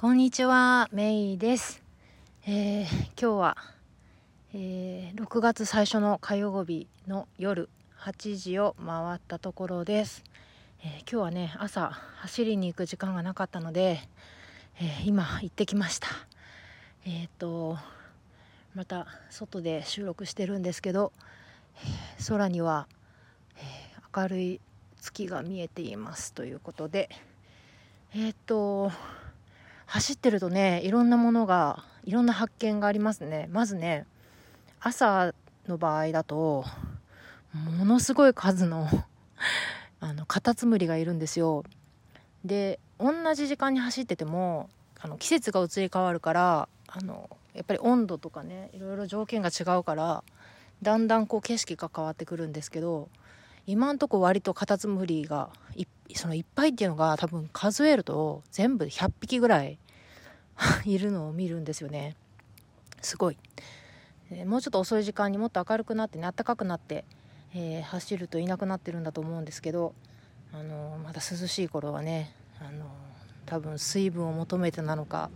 こんにちは、メイです。えー、今日は、えー、6月最初の火曜日の夜8時を回ったところです。えー、今日はね、朝走りに行く時間がなかったので、え今行ってきました。えっ、と、また外で収録してるんですけど、え空には、え明るい月が見えていますということで、えっ、と、走ってるとねいろんなものがいろんな発見がありますね。まずね朝の場合だとものすごい数の あのカタツムリがいるんですよ。で同じ時間に走っててもあの季節が移り変わるからあのやっぱり温度とかねいろいろ条件が違うからだんだんこう景色が変わってくるんですけど今んとこ割とカタツムリがいっそのいっぱいっていうのが多分数えると全部で100匹ぐらい いるのを見るんですよね。すごい、え、もうちょっと遅い時間にもっと明るくなってね暖かくなって、えー、走るといなくなってるんだと思うんですけど、あの、まだ涼しい頃はね、あの多分水分を求めてなのか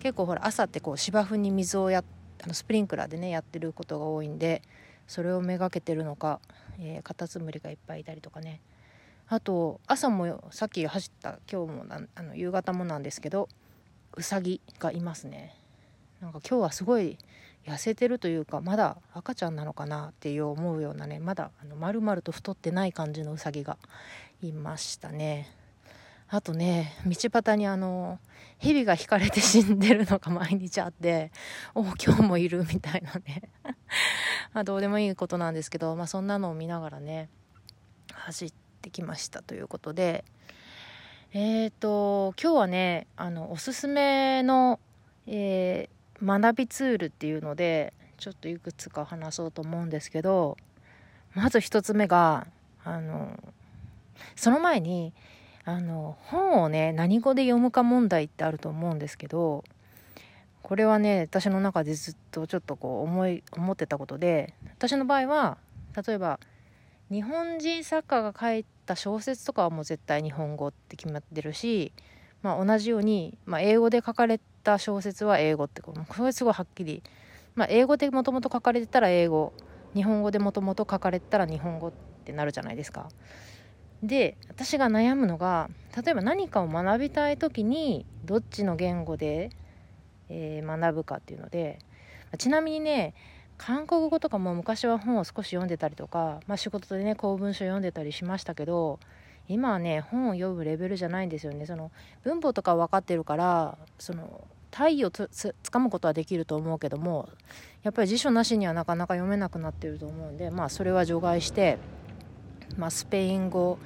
結構ほら朝ってこう芝生に水をやあのスプリンクラーでねやってることが多いんでそれをめがけてるのか、え、カタツムリがいっぱいいたりとかね。あと朝もさっき走った今日もあの夕方もなんですけどうさぎがいますね。なんか今日はすごい痩せてるというかまだ赤ちゃんなのかなって思うようなねまだあの丸々と太ってない感じのうさぎがいましたね。あとね道端にあの蛇が引かれて死んでるのが毎日あってお今日もいるみたいなね。まあどうでもいいことなんですけど、まあ、そんなのを見ながらね走ってってきましたということでえっ、ー、と今日はねあのおすすめの、えー、学びツールっていうのでちょっといくつか話そうと思うんですけどまず1つ目があのその前にあの本をね何語で読むか問題ってあると思うんですけどこれはね私の中でずっとちょっとこう思い思ってたことで私の場合は例えば日本人作家が書いた小説とかはもう絶対日本語って決まってるし、まあ、同じように、まあ、英語で書かれた小説は英語ってこれすごいはっきり、まあ、英語でもともと書かれてたら英語日本語でもともと書かれてたら日本語ってなるじゃないですか。で私が悩むのが例えば何かを学びたい時にどっちの言語で、えー、学ぶかっていうのでちなみにね韓国語とかも昔は本を少し読んでたりとか、まあ、仕事でね公文書読んでたりしましたけど今はね本を読むレベルじゃないんですよね。その文法とか分かってるからその体をつかむことはできると思うけどもやっぱり辞書なしにはなかなか読めなくなってると思うんでまあそれは除外して、まあ、スペイン語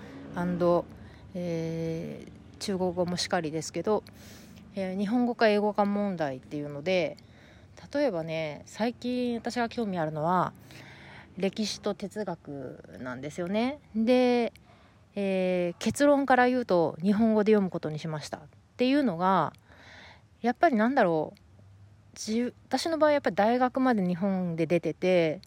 えー、中国語もしかりですけど、えー、日本語か英語か問題っていうので例えばね最近私が興味あるのは歴史と哲学なんですよね。で、えー、結論から言うと日本語で読むことにしました。っていうのがやっぱりなんだろう私の場合やっぱり大学まで日本で出てて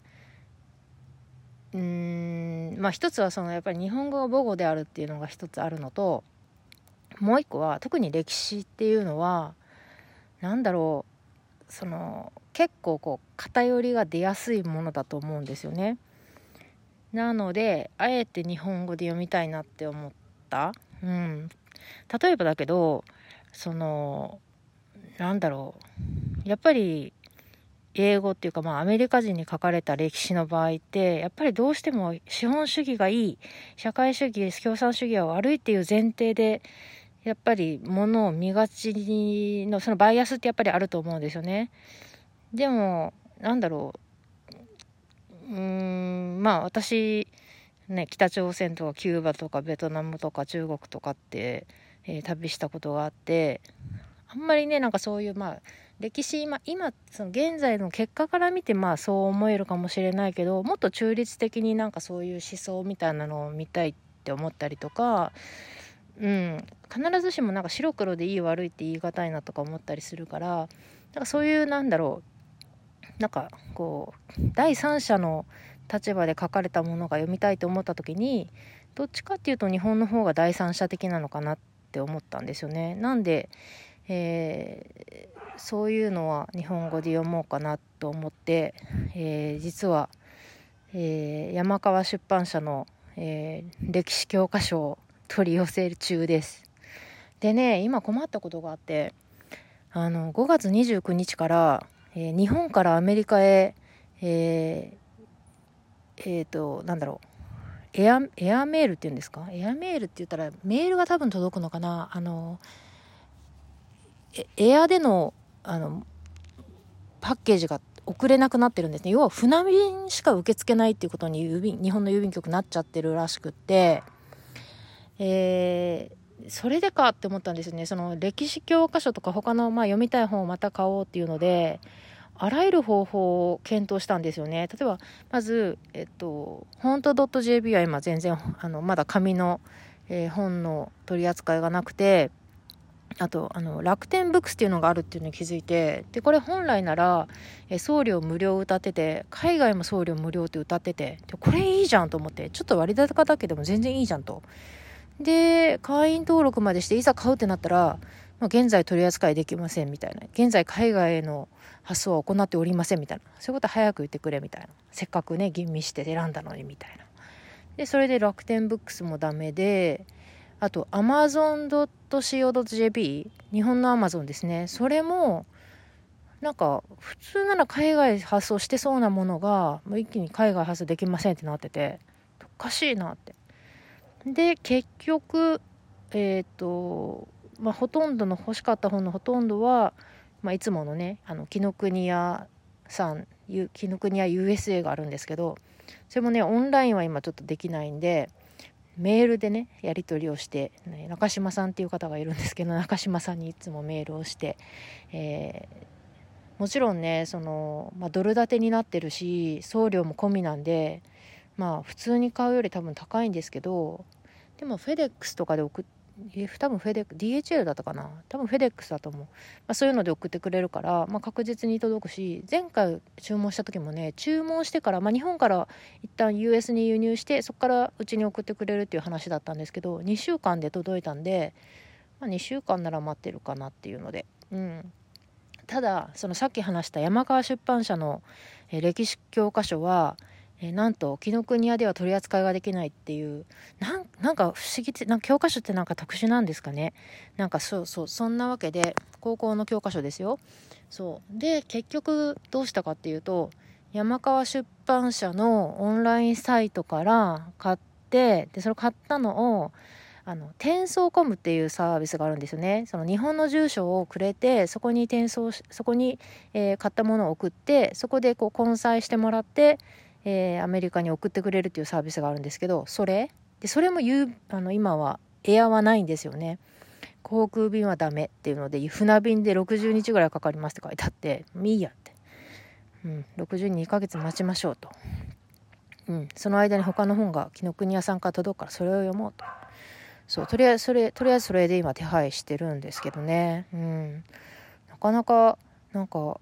うーんまあ一つはそのやっぱり日本語が母語であるっていうのが一つあるのともう一個は特に歴史っていうのは何だろうその結構こう偏りが出やすいものだと思うんですよね。なのであえて日本語で読みたいなって思った。うん、例えばだけどそのなんだろうやっぱり英語っていうかまあアメリカ人に書かれた歴史の場合ってやっぱりどうしても資本主義がいい社会主義共産主義は悪いっていう前提でやっぱり物を見がちのそのバイアスってやっぱりあると思うんですよね。でもなんだろううんまあ私ね北朝鮮とかキューバとかベトナムとか中国とかって、えー、旅したことがあってあんまりねなんかそういうまあ歴史今今その現在の結果から見てまあそう思えるかもしれないけどもっと中立的になんかそういう思想みたいなのを見たいって思ったりとかうん、必ずしもなんか白黒でいい悪いって言い難いなとか思ったりするからなんかそういうなんだろうなんかこう第三者の立場で書かれたものが読みたいと思った時にどっちかっていうと日本の方が第三者的なのかなって思ったんですよね。なんで、えー、そういうのは日本語で読もうかなと思って、えー、実は、えー、山川出版社の、え歴史教科書を取り寄せ中です。でね今困ったことがあってあの5月29日から、え日本からアメリカへえー、えー、となんだろうエアエアメールっていうんですか？エアメールって言ったらメールが多分届くのかな？あのエアでのあのパッケージが送れなくなってるんですね。要は船便しか受け付けないっていうことに郵便日本の郵便局なっちゃってるらしくって。えー、それでかって思ったんですねその歴史教科書とか他のまあ読みたい本をまた買おうっていうのであらゆる方法を検討したんですよね。例えば、まず、えっと、本当 .jp は今全然、あの、まだ紙の、えー、本の取り扱いがなくて、あと、あの、楽天ブックスっていうのがあるっていうのに気づいて、で、これ本来なら、え送料無料歌ってて、海外も送料無料って歌ってて、でこれいいじゃんと思って、ちょっと割高だけでも全然いいじゃんと。で、会員登録までして、いざ買うってなったら、まあ、現在取り扱いできませんみたいな。現在海外への発送は行っておりませんみたいな。そういうことは早く言ってくれみたいな。せっかくね吟味して選んだのにみたいな。でそれで楽天ブックスもダメであと amazon.co.jp 日本の Amazon ですね。それもなんか普通なら海外発送してそうなものがもう一気に海外発送できませんってなってておかしいなって。で結局えっ、ー、とまあほとんどの欲しかった本のほとんどはまあ、いつものねあの紀ノ国屋さん紀ノ国屋 USA があるんですけどそれもねオンラインは今ちょっとできないんでメールでねやり取りをして、ね、中島さんっていう方がいるんですけど中島さんにいつもメールをして、えー、もちろんねその、まあ、ドル建てになってるし送料も込みなんでまあ普通に買うより多分高いんですけどでもフェデックスとかで送っ多分フェデック DHL だったかな。多分フェデックスだと思う、まあ、そういうので送ってくれるから、まあ、確実に届くし前回注文した時もね注文してから、まあ、日本から一旦 US に輸入してそこからうちに送ってくれるっていう話だったんですけど2週間で届いたんで、まあ、2週間なら待ってるかなっていうので。うん。ただそのさっき話した山川出版社の歴史教科書はえー、なんと紀ノ国屋では取り扱いができないっていうなんか不思議ってなんか教科書ってなんか特殊なんですかね？なんかそうそうそんなわけで高校の教科書ですよ。そう。で結局どうしたかっていうと山川出版社のオンラインサイトから買ってでそれ買ったのをあの転送コムっていうサービスがあるんですよね。その日本の住所をくれてそこに転送そこに、えー、買ったものを送ってそこでこう混載してもらってえー、アメリカに送ってくれるっていうサービスがあるんですけどそれ？でそれもあの今はエアはないんですよね。航空便はダメっていうので船便で60日ぐらいかかりますって書いてあっていいやって、うん、62ヶ月待ちましょうと、うん、その間に他の本が紀ノ国屋さんから届くからそれを読もうと。そうとりあえずそれとりあえずそれで今手配してるんですけどね。うん。なかなかなんか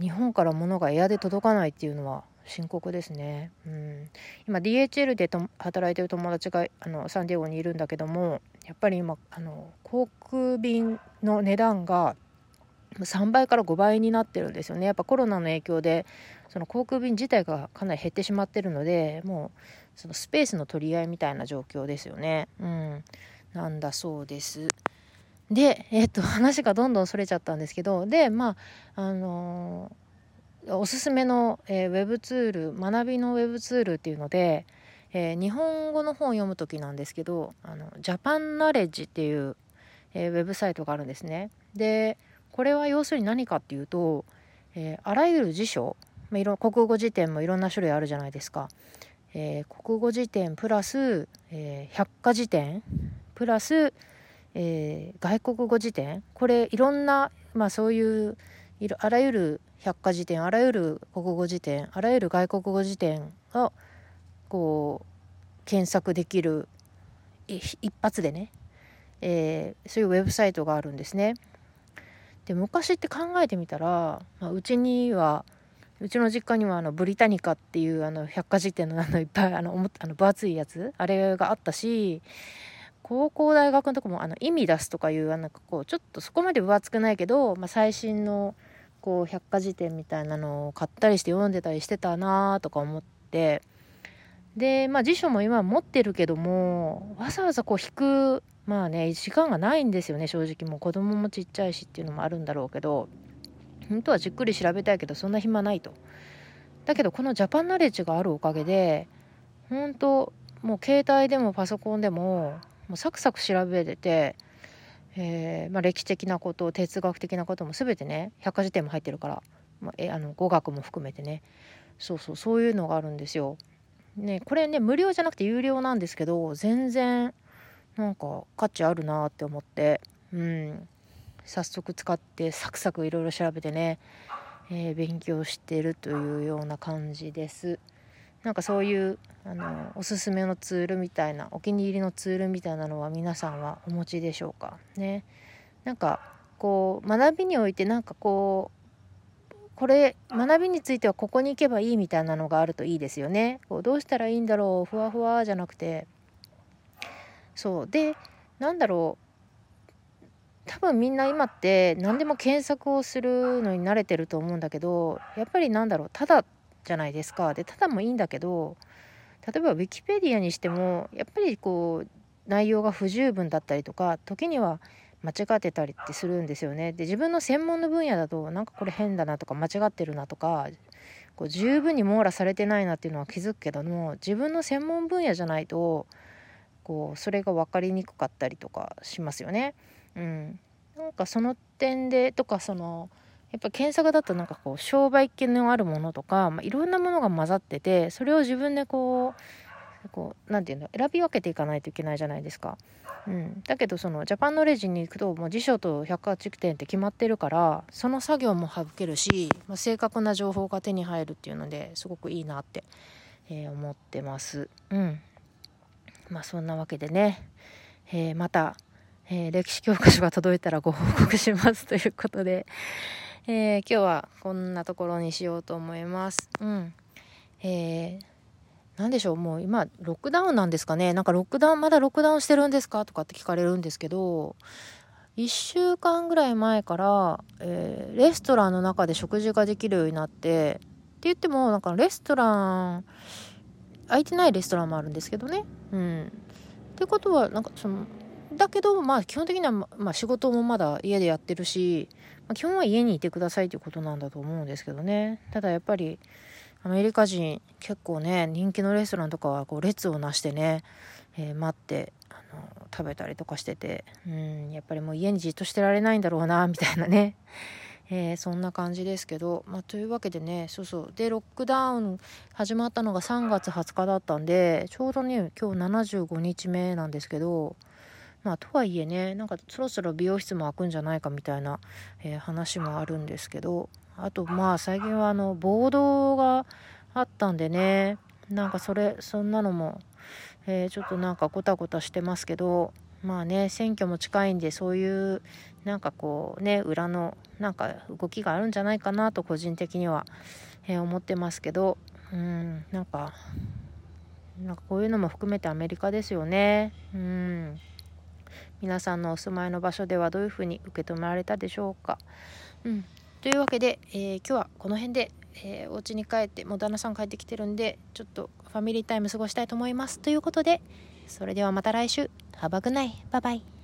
日本から物がエアで届かないっていうのは深刻ですね、うん、今 DHL でと働いてる友達があのサンディエゴにいるんだけどもやっぱり今あの航空便の値段が3倍から5倍になってるんですよね。やっぱコロナの影響でその航空便自体がかなり減ってしまってるのでもうそのスペースの取り合いみたいな状況ですよね。うん。なんだそうです。でえっと話がどんどんそれちゃったんですけどでまああのーおすすめの、えー、ウェブツール学びのウェブツールっていうので、えー、日本語の本を読む時なんですけどあのジャパンナレッジっていう、えー、ウェブサイトがあるんですね。でこれは要するに何かっていうと、えあらゆる辞書、まあ、いろ国語辞典もいろんな種類あるじゃないですか、え国語辞典プラス、え百科事典プラス、え外国語辞典。これいろんな、まあ、そういうあらゆる百科事典あらゆる国語辞典あらゆる外国語辞典をこう検索できる一発でね、えー、そういうウェブサイトがあるんですね。で昔って考えてみたら、まあ、うちにはうちの実家にはあのブリタニカっていうあの百科事典のあのいっぱいあのあの分厚いやつあれがあったし高校大学のとこもあの意味出すとかいうなんかこうちょっとそこまで分厚くないけど、まあ、最新のこう百科事典みたいなのを買ったりして読んでたりしてたなとか思って。でまあ辞書も今持ってるけどもわざわざこう引くまあね時間がないんですよね正直もう。子供もちっちゃいしっていうのもあるんだろうけど本当はじっくり調べたいけどそんな暇ないと。だけどこのジャパンナレッジがあるおかげで本当もう携帯でもパソコンでももうサクサク調べれて、えー、まあ、歴史的なこと哲学的なことも全てね百科事典も入ってるから、まあ、えあの語学も含めてねそうそうそういうのがあるんですよ。ねこれね無料じゃなくて有料なんですけど全然なんか価値あるなって思ってうん早速使ってサクサクいろいろ調べてね、えー、勉強してるというような感じです。なんかそういうあのおすすめのツールみたいなお気に入りのツールみたいなのは皆さんはお持ちでしょうかね。なんかこう学びにおいてなんかこうこれ学びについてはここに行けばいいみたいなのがあるといいですよね。こうどうしたらいいんだろうふわふわじゃなくて。そう。でなんだろう。多分みんな今って何でも検索をするのに慣れてると思うんだけどやっぱりなんだろう。ただじゃないですか。でただもいいんだけど例えばウィキペディアにしてもやっぱりこう内容が不十分だったりとか時には間違ってたりってするんですよね。で自分の専門の分野だとなんかこれ変だなとか間違ってるなとかこう十分に網羅されてないなっていうのは気づくけども自分の専門分野じゃないとこうそれが分かりにくかったりとかしますよね。うん、なんかその点でとかそのやっぱ検索だとなんかこう商売気のあるものとか、まあ、いろんなものが混ざっててそれを自分でこうこうなんていうの選び分けていかないといけないじゃないですか。うん、だけどそのジャパンノレジに行くともう辞書と百科事典って決まってるからその作業も省けるし、まあ、正確な情報が手に入るっていうのですごくいいなって、えー、思ってます。うんまあそんなわけでね、えー、また、えー、歴史教科書が届いたらご報告しますということで、えー、今日はこんなところにしようと思います。うん。えー、何でしょう、もう今、ロックダウンなんですかね。なんかロックダウン、まだロックダウンしてるんですかとかって聞かれるんですけど、1週間ぐらい前から、えー、レストランの中で食事ができるようになって、って言っても、なんかレストラン、空いてないレストランもあるんですけどね。うん。ってことは、なんかその、だけど、まあ基本的には、まあ仕事もまだ家でやってるし、まあ、基本は家にいてくださいということなんだと思うんですけどね。ただやっぱり、アメリカ人結構ね、人気のレストランとかはこう列をなしてね、えー、待って、あの、食べたりとかしてて、うん、やっぱりもう家にじっとしてられないんだろうな、みたいなね。えー、そんな感じですけど、まあ、というわけでね、そうそう。で、ロックダウン始まったのが3月20日だったんで、ちょうどね、今日75日目なんですけど、まあとはいえねなんかそろそろ美容室も開くんじゃないかみたいな、えー、話もあるんですけどあとまあ最近はあの暴動があったんでねなんかそれそんなのも、えー、ちょっとなんかゴタゴタしてますけどまあね選挙も近いんでそういうなんかこうね裏のなんか動きがあるんじゃないかなと個人的には、えー、思ってますけどうんなんかなんかこういうのも含めてアメリカですよね。うん。皆さんのお住まいの場所ではどういうふうに受け止められたでしょうか？うん、というわけで、えー、今日はこの辺で、えー、お家に帰ってもう旦那さん帰ってきてるんでちょっとファミリータイム過ごしたいと思います。ということでそれではまた来週。ハバグナイバイバイ。